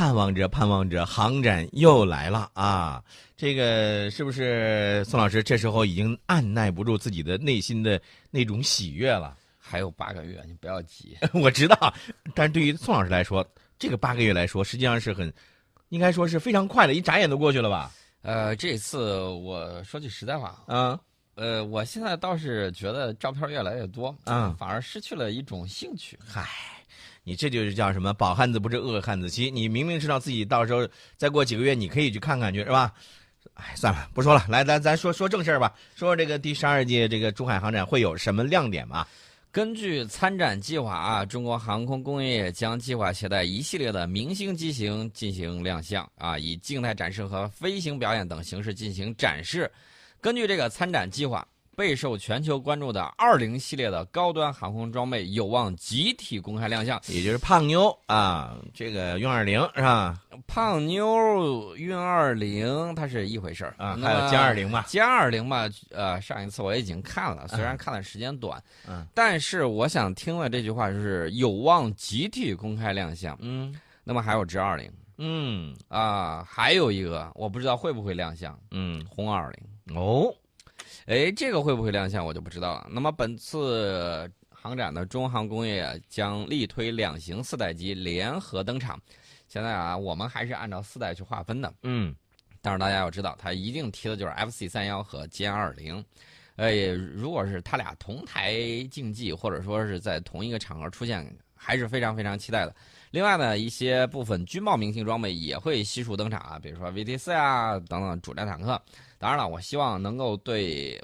盼望着盼望着，航展又来了啊！这个是不是宋老师这时候已经按耐不住自己的内心的那种喜悦了？还有八个月，你不要急。我知道，但是对于宋老师来说，这个八个月来说，实际上是很，应该说是非常快的，一眨眼都过去了吧？呃，这次我说句实在话，嗯，呃，我现在倒是觉得照片越来越多，嗯反而失去了一种兴趣。嗨，你这就是叫什么？饱汉子不知饿汉子饥。你明明知道自己到时候再过几个月你可以去看看去，是吧？哎，算了，不说了，来，咱咱说说正事儿吧，说说这个第十二届这个珠海航展会有什么亮点吧？根据参展计划啊，中国航空工业将计划携带一系列的明星机型进行亮相啊，以静态展示和飞行表演等形式进行展示。根据这个参展计划，备受全球关注的二零系列的高端航空装备有望集体公开亮相。也就是胖妞啊，这个运二零是吧？胖妞运二零它是一回事儿啊，还有歼二零嘛？歼二零嘛，呃，上一次我已经看了，虽然看的时间短，嗯，但是我想听了这句话就是有望集体公开亮相。嗯那么还有直二零嗯啊，还有一个我不知道会不会亮相，嗯，红二零。哦，哎，这个会不会亮相我就不知道了。那么本次航展的中航工业将力推两型四代机联合登场。现在啊，我们还是按照四代去划分的。嗯但是大家要知道，它一定提的就是 FC 三幺和歼二零。哎，如果是他俩同台竞技，或者说是在同一个场合出现，还是非常非常期待的。另外呢，一些部分军贸明星装备也会悉数登场啊，比如说 VT 四啊等等主战坦克。当然了，我希望能够对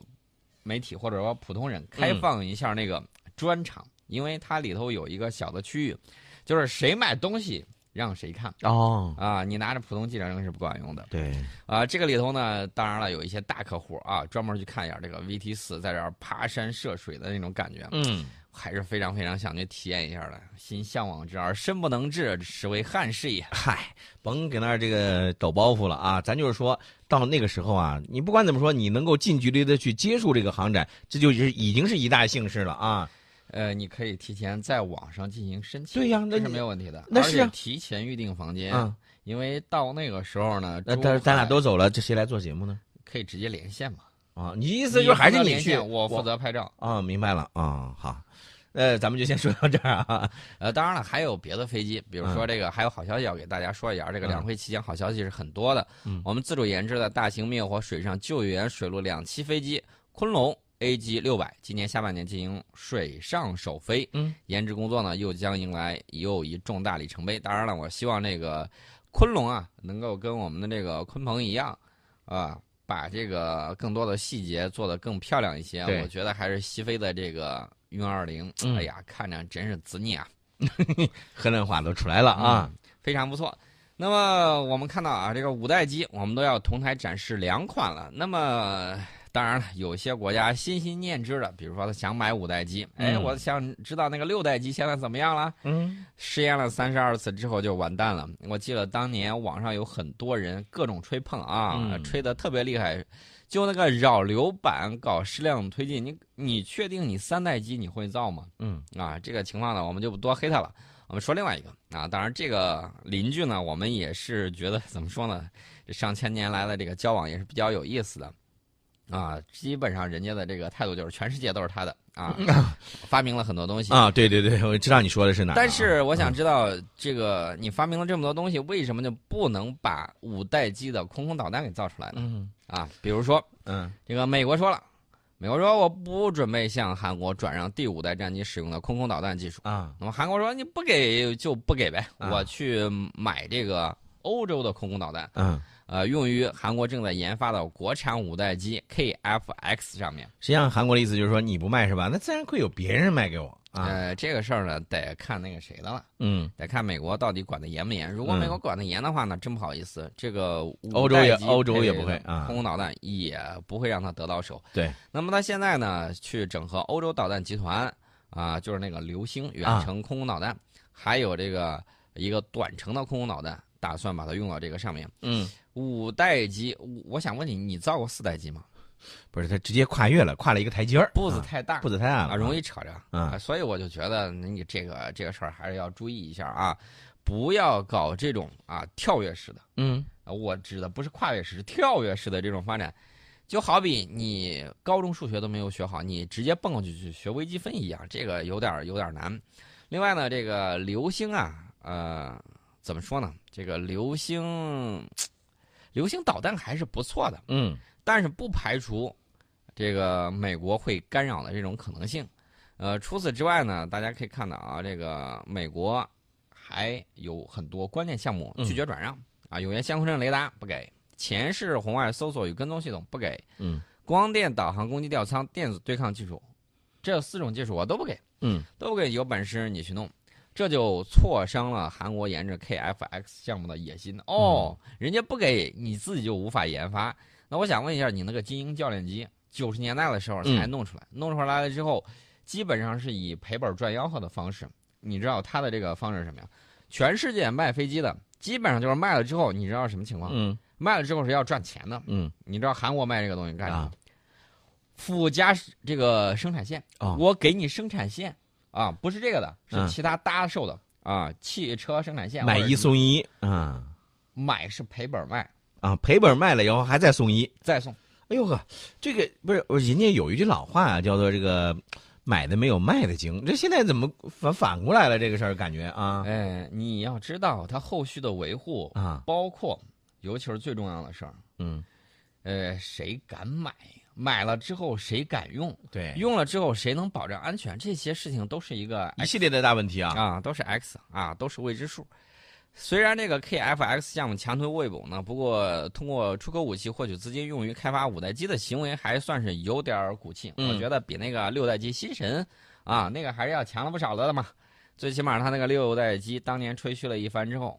媒体或者说普通人开放一下那个专场，因为它里头有一个小的区域，就是谁买东西让谁看哦，啊，你拿着普通记者证是不管用的。对，啊，这个里头呢，当然了，有一些大客户啊，专门去看一下这个 VT 四在这儿爬山涉水的那种感觉，嗯。还是非常非常想去体验一下的。心向往之而身不能至，实为憾事也。嗨，甭搁那儿这个抖包袱了啊！咱就是说到那个时候啊，你不管怎么说，你能够近距离的去接触这个航展，这就是已经是一大幸事了啊！呃，你可以提前在网上进行申请，对呀那这是没有问题的。那是提前预订房间，嗯，因为到那个时候呢，那但是咱俩都走了，这谁来做节目呢？可以直接连线嘛。啊，你意思就是还是你去，连线，我负责拍照。啊，明白了啊，好，呃，咱们就先说到这儿啊。呃，当然了，还有别的飞机，比如说这个，还有好消息要给大家说一下。这个嗯两会期间好消息是很多的。嗯我们自主研制的大型灭火水上救援水陆两栖飞机昆龙 AG 六百，今年下半年进行水上首飞。嗯，研制工作呢又将迎来又一重大里程碑。当然了，我希望这个昆龙啊能够跟我们的这个鲲鹏一样，啊。把这个更多的细节做得更漂亮一些，对我觉得还是西飞的这个运二零，嗯哎呀，看着真是滋腻啊！河南话都出来了啊。非常不错。那么我们看到啊，这个五代机我们都要同台展示两款了。那么当然了，有些国家心心念之的，比如说他想买五代机，哎，嗯我想知道那个六代机现在怎么样了？嗯试验了三十二次之后就完蛋了。我记得当年网上有很多人各种吹捧啊，嗯吹的特别厉害。就那个扰流板搞矢量推进，你你确定你三代机你会造吗？嗯啊，这个情况呢，我们就不多黑他了。我们说另外一个啊，当然这个邻居呢，我们也是觉得怎么说呢？这上千年来的这个交往也是比较有意思的，啊，基本上人家的这个态度就是全世界都是他的啊，发明了很多东西。啊，对对对，我知道你说的是哪。但是我想知道，这个你发明了这么多东西，为什么就不能把五代机的空空导弹给造出来呢？嗯啊，比如说嗯这个美国说了，美国说我不准备向韩国转让第五代战机使用的空空导弹技术。啊那么韩国说你不给就不给呗，啊我去买这个欧洲的空空导弹，嗯，呃，用于韩国正在研发的国产五代机 KF-X 上面。实际上韩国的意思就是说你不卖是吧？那自然会有别人卖给我啊。呃，这个事儿呢，得看那个谁的了，嗯，得看美国到底管得严不严。如果嗯美国管得严的话呢，真不好意思，这个欧洲也欧洲也不会啊空空导弹也不会让他得到手。对，那么他现在呢，去整合欧洲导弹集团啊，就是那个流星远啊程空空导弹，还有这个一个短程的空空导弹，打算把它用到这个上面。嗯，五代机，我我想问你，你造过四代机吗？不是它直接跨越了，跨了一个台阶儿，步子啊太大，步子太大了啊，容易扯着啊所以我就觉得你这个这个事儿还是要注意一下啊，不要搞这种啊跳跃式的。嗯啊，我指的不是跨越式，是跳跃式的这种发展，就好比你高中数学都没有学好，你直接蹦过去去学微积分一样，这个有点有点难。另外呢，这个流星啊，呃，怎么说呢？这个流星，流星导弹还是不错的，嗯但是不排除这个美国会干扰的这种可能性。呃，除此之外呢，大家可以看到啊，这个美国还有很多关键项目拒绝转让、啊，有源相控阵雷达不给，前视红外搜索与跟踪系统不给，嗯光电导航攻击吊舱电子对抗技术，这四种技术我都不给，嗯都不给，有本事你去弄。这就挫伤了韩国研制 KFX 项目的野心哦，人家不给你自己就无法研发。那我想问一下，你那个精英教练机，九十年代的时候才弄出来，弄出来了之后，基本上是以赔本赚吆喝的方式。你知道它的这个方式是什么呀？全世界卖飞机的，基本上就是卖了之后，你知道什么情况？嗯卖了之后是要赚钱的。嗯你知道韩国卖这个东西干什么？啊附加这个生产线，哦我给你生产线啊，不是这个的，嗯是其他搭售的啊，汽车生产线买一送一啊买是赔本卖，啊，赔本卖了以后还再送一。再送。哎呦呵，这个不是人家有一句老话啊，叫做这个买的没有卖的精。这现在怎么反反过来了？这个事儿感觉啊哎，你要知道它后续的维护，啊包括尤其是最重要的事儿，嗯，呃，谁敢买？买了之后谁敢用？对，用了之后谁能保证安全？这些事情都是一个一系列的大问题啊。啊，都是 X 啊，都是未知数。虽然这个 KFX 项目强推未卜呢，不过通过出口武器获取资金用于开发五代机的行为还算是有点儿骨气。嗯我觉得比那个六代机新神啊那个还是要强了不少的嘛。最起码他那个六代机当年吹嘘了一番之后，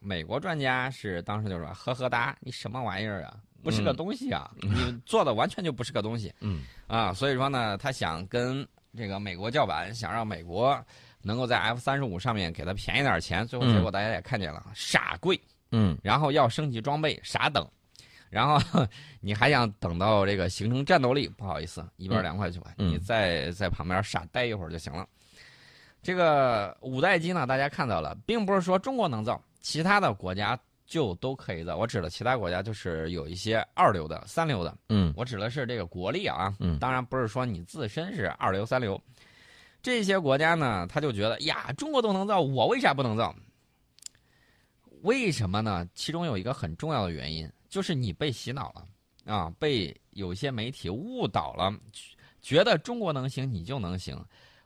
美国专家是当时就说：“呵呵哒，你什么玩意儿啊？不是个东西啊！你做的完全就不是个东西。”嗯。啊，所以说呢，他想跟这个美国叫板，想让美国能够在 F 三十五上面给他便宜点钱，最后结果大家也看见了，傻贵，嗯。然后要升级装备，傻等，然后 你还想等到这个形成战斗力，不好意思，一边凉快去吧，嗯。你再在旁边傻待一会儿就行了。这个五代机呢，大家看到了，并不是说中国能造，其他的国家就都可以造。我指的其他国家，就是有一些二流的、三流的，嗯我指的是这个国力啊，嗯当然不是说你自身是二流三流。这些国家呢，他就觉得呀，中国都能造，我为啥不能造？为什么呢？其中有一个很重要的原因，就是你被洗脑了啊，被有些媒体误导了，觉得中国能行，你就能行。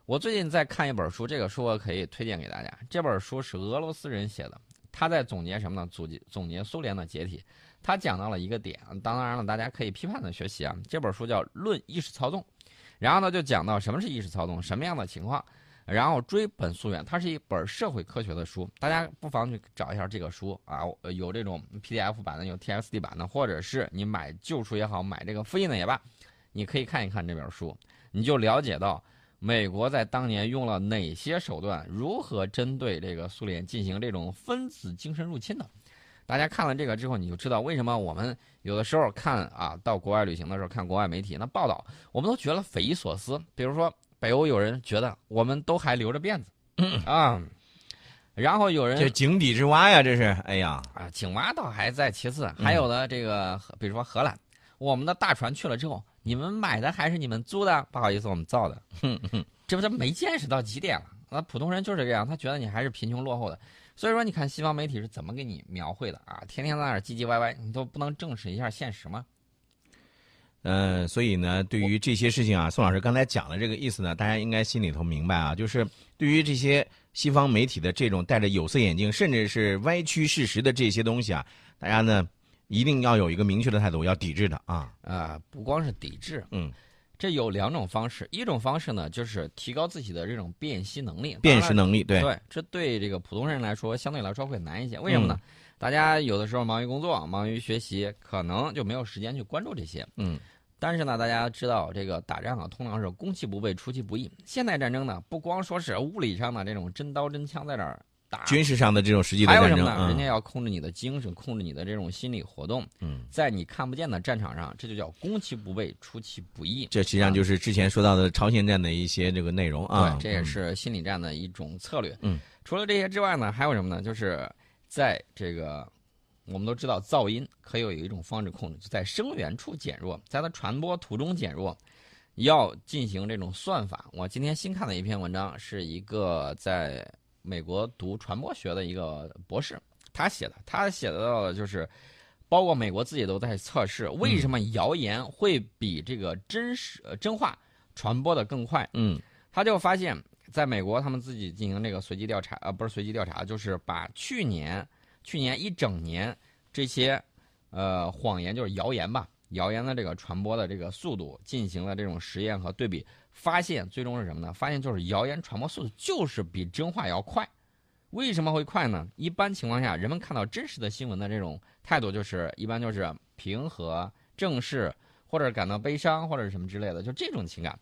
我最近在看一本书，这个书我可以推荐给大家。这本书是俄罗斯人写的，他在总结什么呢？总结总结苏联的解体。他讲到了一个点，当然了，大家可以批判的学习啊。这本书叫《论意识操纵》，然后呢就讲到什么是意识操纵，什么样的情况，然后追本溯源。它是一本社会科学的书，大家不妨去找一下这个书啊，有这种 PDF 版的，有 TXT 版的，或者是你买旧书也好，买这个复印的也罢，你可以看一看这本书，你就了解到美国在当年用了哪些手段，如何针对这个苏联进行这种分子精神入侵的。大家看了这个之后，你就知道为什么我们有的时候看啊，到国外旅行的时候看国外媒体那报道，我们都觉得匪夷所思。比如说北欧有人觉得我们都还留着辫子，啊，然后有人这井底之蛙呀，这是，哎呀，啊，井蛙倒还在其次，还有的这个，比如说荷兰，我们的大船去了之后，你们买的还是你们租的？不好意思，我们造的。哼 哼这不是没见识到极点了？那普通人就是这样，他觉得你还是贫穷落后的。所以说，你看西方媒体是怎么给你描绘的啊？天天在那儿唧唧歪歪，你都不能正视一下现实吗？嗯，所以呢，对于这些事情啊，宋老师刚才讲的这个意思呢，大家应该心里头明白啊，就是对于这些西方媒体的这种戴着有色眼镜，甚至是歪曲事实的这些东西啊，大家呢一定要有一个明确的态度，要抵制的啊。啊，不光是抵制，嗯，这有两种方式，一种方式呢，就是提高自己的这种辨析能力，辨识能力，对，对，这对这个普通人来说，相对来说会难一些。为什么呢？大家有的时候忙于工作、忙于学习，可能就没有时间去关注这些。嗯，但是呢，大家知道这个打仗啊，通常是攻其不备，出其不意。现代战争呢，不光说是物理上的这种真刀真枪在这儿打。军事上的这种实际的战争，还有什么呢？嗯人家要控制你的精神，控制你的这种心理活动，嗯，在你看不见的战场上，这就叫攻其不备，出其不意。这实际上就是之前说到的朝鲜战的一些这个内容啊。对，这也是心理战的一种策略。嗯，除了这些之外呢，还有什么呢？就是在这个我们都知道，噪音可以有一种方式控制，就在声源处减弱，在它传播途中减弱。要进行这种算法。我今天新看的一篇文章，是一个在美国读传播学的一个博士他写的，他写到的就是，包括美国自己都在测试，为什么谣言会比这个真实、呃真话传播的更快？嗯他就发现，在美国他们自己进行这个随机调查，呃，不是随机调查，就是把去年去年一整年这些呃谎言，就是谣言吧，谣言的这个传播的这个速度进行了这种实验和对比，发现最终是什么呢？发现就是谣言传播速度就是比真话要快。为什么会快呢？一般情况下，人们看到真实的新闻的这种态度，就是一般就是平和、正视，或者感到悲伤，或者是什么之类的，就这种情感。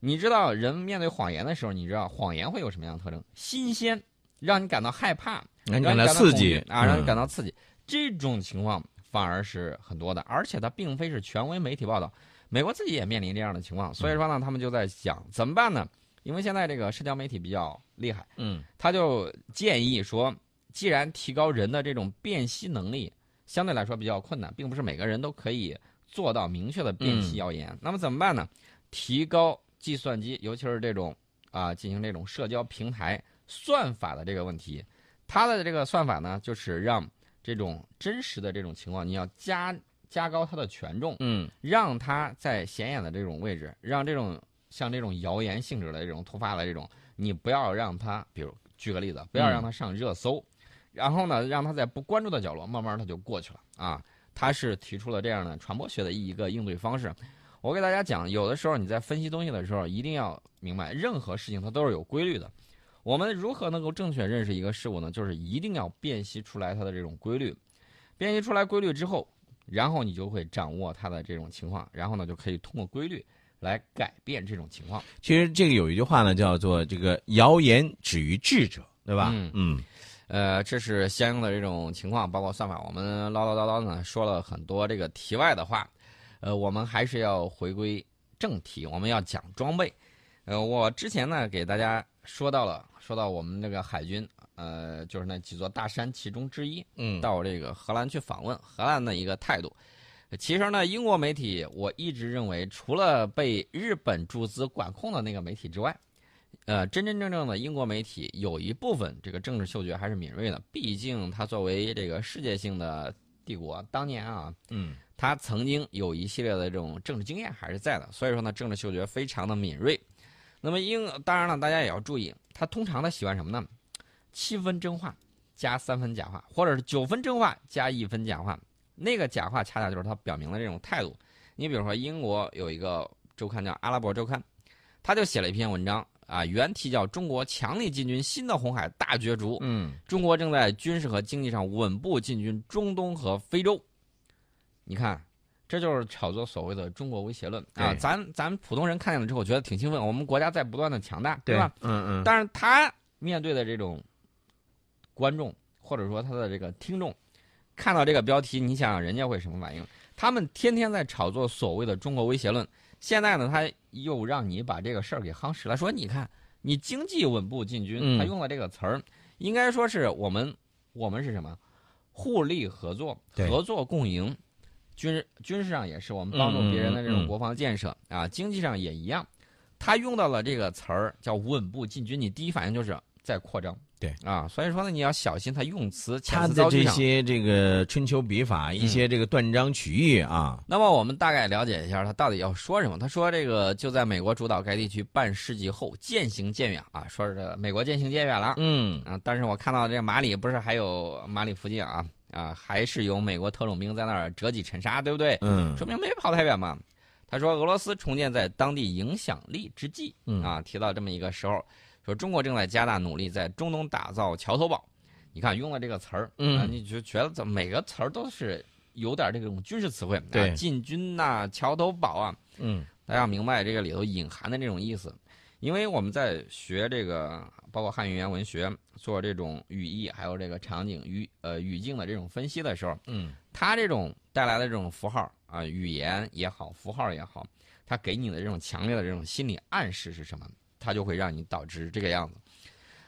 你知道，人面对谎言的时候，你知道谎言会有什么样的特征？新鲜，让你感到害怕，让你感到刺激啊，让你嗯感到刺激。这种情况反而是很多的，而且它并非是权威媒体报道，美国自己也面临这样的情况，所以说呢，他们就在想怎么办呢？因为现在这个社交媒体比较厉害，嗯。他就建议说，既然提高人的这种辨析能力相对来说比较困难，并不是每个人都可以做到明确的辨析谣言，那么怎么办呢？提高计算机，尤其是这种啊进行这种社交平台算法的这个问题，它的这个算法呢，就是让这种真实的这种情况，你要加加高它的权重，嗯让它在显眼的这种位置，让这种像这种谣言性质的这种突发的这种，你不要让它，比如举个例子，不要让它上热搜，然后呢，让它在不关注的角落，慢慢它就过去了啊。他是提出了这样的传播学的一个应对方式。我给大家讲，有的时候你在分析东西的时候，一定要明白，任何事情它都是有规律的。我们如何能够正确认识一个事物呢？就是一定要辨析出来它的这种规律。辨析出来规律之后，然后你就会掌握它的这种情况，然后呢就可以通过规律来改变这种情况。其实这个有一句话呢，叫做这个谣言止于智者，对吧？嗯嗯呃，这是相应的这种情况，包括算法。我们唠唠叨叨呢说了很多这个题外的话，呃，我们还是要回归正题，我们要讲装备。呃，我之前呢给大家说到了，说到我们这个海军，呃，就是那几座大山其中之一，嗯到这个荷兰去访问，荷兰的一个态度。其实呢，英国媒体我一直认为，除了被日本注资管控的那个媒体之外，呃，真真正正的英国媒体有一部分这个政治嗅觉还是敏锐的。毕竟它作为这个世界性的帝国，当年啊，嗯它曾经有一系列的这种政治经验还是在的，所以说呢，政治嗅觉非常的敏锐。那么英当然了，大家也要注意，他通常他喜欢什么呢？七分真话加三分假话，或者是九分真话加一分假话。那个假话恰恰就是他表明了这种态度。你比如说，英国有一个周刊叫《阿拉伯周刊》，他就写了一篇文章啊，原题叫《中国强力进军新的红海大角逐》。嗯中国正在军事和经济上稳步进军中东和非洲。你看，这就是炒作所谓的中国威胁论啊！对咱咱普通人看见了之后觉得挺兴奋，我们国家在不断的强大，对吧？？嗯嗯但是他面对的这种观众或者说他的这个听众，看到这个标题，你想想人家会什么反应？他们天天在炒作所谓的中国威胁论，现在呢，他又让你把这个事儿给夯实了，说你看你经济稳步进军，嗯他用了这个词儿，应该说是我们我们是什么？互利合作，合作共赢。军事军事上也是我们帮助别人的这种国防建设、啊，经济上也一样。他用到了这个词儿叫稳步进军，你第一反应就是在扩张。对啊，所以说呢，你要小心他用词遣他的这词造句上。些这个春秋笔法，一些这个断章取义啊，那么我们大概了解一下他到底要说什么。他说这个就在美国主导该地区半世纪后渐行渐远啊，说是这美国渐行渐远了。嗯啊，但是我看到这个马里不是还有马里附近啊啊，还是有美国特种兵在那儿折戟沉沙，对不对？嗯说明没跑太远嘛。他说，俄罗斯重建在当地影响力之际，嗯啊，提到这么一个时候，说中国正在加大努力在中东打造桥头堡。你看用了这个词儿，嗯啊，你就觉得怎么每个词儿都是有点这种军事词汇，对啊，进军呐、桥头堡啊，嗯大家要明白这个里头隐含的这种意思。因为我们在学这个，包括汉语言文学，做这种语义还有这个场景语呃语境的这种分析的时候，嗯，它这种带来的这种符号啊，语言也好，符号也好，它给你的这种强烈的这种心理暗示是什么？它就会让你导致这个样子。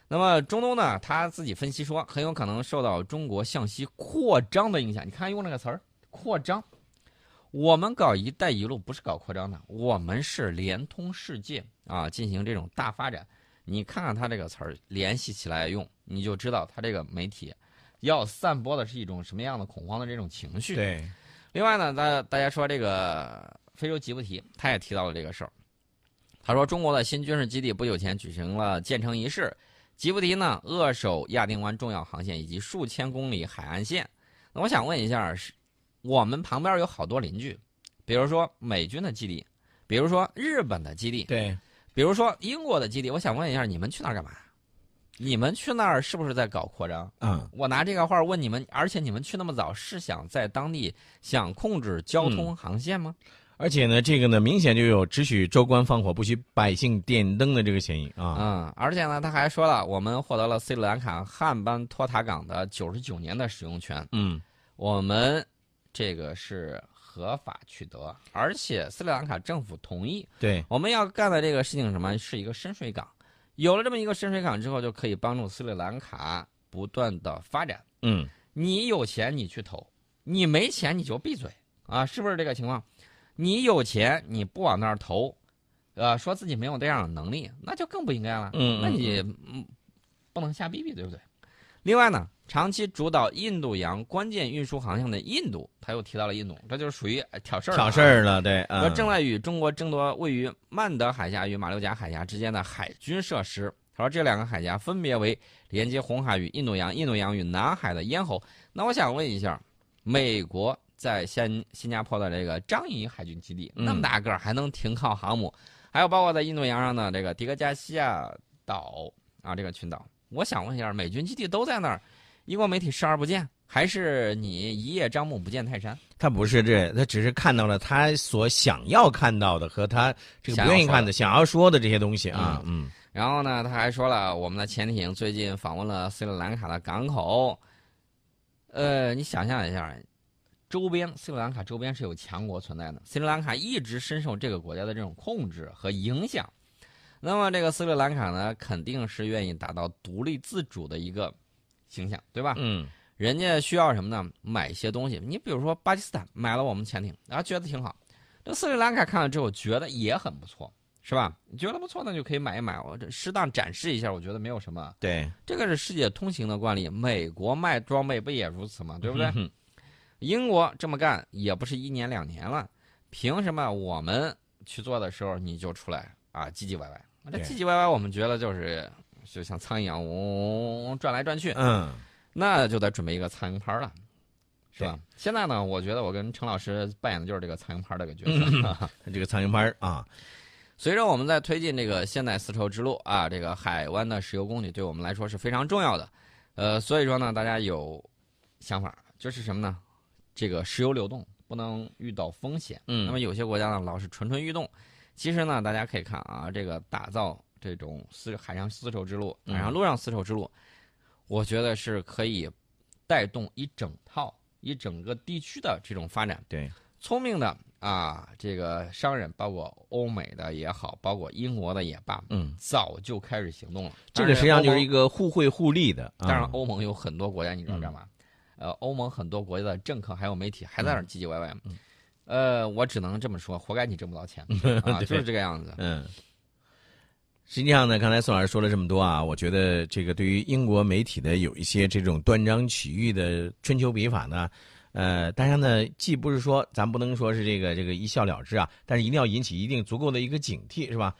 那么中东呢，他自己分析说，很有可能受到中国向西扩张的影响。你看用这个词儿“扩张”，我们搞“一带一路”不是搞扩张的，我们是连通世界啊，进行这种大发展。你看看他这个词儿联系起来用，你就知道他这个媒体要散播的是一种什么样的恐慌的这种情绪。对，另外呢，大大家说这个非洲吉布提，他也提到了这个事儿。他说，中国的新军事基地不久前举行了建成仪式。吉布提呢，扼守亚丁湾重要航线以及数千公里海岸线。那我想问一下，是我们旁边有好多邻居，比如说美军的基地，比如说日本的基地，对，比如说英国的基地。我想问一下，你们去那儿干嘛？你们去那儿是不是在搞扩张？嗯，我拿这个话问你们，而且你们去那么早，是想在当地想控制交通航线吗？而且呢，这个呢，明显就有只许州官放火，不许百姓点灯的这个嫌疑啊。嗯，而且呢，他还说了，我们获得了斯里兰卡汉班托塔港的九十九年的使用权。嗯，我们这个是合法取得，而且斯里兰卡政府同意。对，我们要干的这个事情什么？是一个深水港。有了这么一个深水港之后，就可以帮助斯里兰卡不断的发展。嗯，你有钱你去投，你没钱你就闭嘴啊，是不是这个情况？你有钱你不往那儿投，呃，说自己没有这样的能力，那就更不应该了。嗯，那你嗯不能瞎逼逼，对不对？另外呢，长期主导印度洋关键运输航线的印度，他又提到了印度，这就是属于挑事儿。挑事儿了，对。说正在与中国争夺位于曼德海峡与马六甲海峡之间的海军设施。他说这两个海峡分别为连接红海与印度洋、印度洋与南海的咽喉。那我想问一下，美国在新新加坡的这个樟宜海军基地那么大个儿，还能停靠航母？还有包括在印度洋上的这个迪戈加西亚岛啊，这个群岛。我想问一下，美军基地都在那儿，英国媒体视而不见，还是你一叶障目不见泰山？他不是这，他只是看到了他所想要看到的和他这个不愿意看的、想要说的这些东西啊。嗯。然后呢，他还说了，我们的潜艇最近访问了斯里兰卡的港口。呃，你想象一下，周边斯里兰卡周边是有强国存在的，斯里兰卡一直深受这个国家的这种控制和影响。那么这个斯里兰卡呢，肯定是愿意达到独立自主的一个形象，对吧？嗯。人家需要什么呢？买一些东西。你比如说巴基斯坦买了我们潜艇，然后觉得挺好。这斯里兰卡看了之后觉得也很不错，是吧？你觉得不错，那就可以买一买。我这适当展示一下，我觉得没有什么。对，这个是世界通行的惯例。美国卖装备不也如此吗？对不对？英国这么干也不是一年两年了，凭什么我们去做的时候你就出来啊唧唧歪歪？这唧唧歪歪，我们觉得就是就像苍蝇一样，嗡嗡转来转去。嗯，那就得准备一个苍蝇拍了，是吧？现在呢，我觉得我跟陈老师扮演的就是这个苍蝇拍这个角色。这个苍蝇拍啊，随着我们在推进这个现代丝绸之路啊，这个海湾的石油供给对我们来说是非常重要的。呃，所以说呢，大家有想法，就是什么呢？这个石油流动不能遇到风险。嗯。那么有些国家呢，老是蠢蠢欲动。其实呢，大家可以看啊，这个打造这种丝海上丝绸之路、海上陆上丝绸之路，我觉得是可以带动一整套、一整个地区的这种发展。对，聪明的啊，这个商人，包括欧美的也好，包括英国的也罢，嗯，早就开始行动了。这个实际上就是一个互惠互利的。当然，欧盟有很多国家，你知道干嘛？呃，欧盟很多国家的政客还有媒体还在那儿唧唧歪歪。呃，我只能这么说，活该你挣不到钱 啊，就是这个样子。嗯，实际上呢，刚才宋老师说了这么多啊，我觉得这个对于英国媒体的有一些这种断章取义的春秋笔法呢，呃，大家呢既不是说咱不能说是这个这个一笑了之啊，但是一定要引起一定足够的一个警惕，是吧？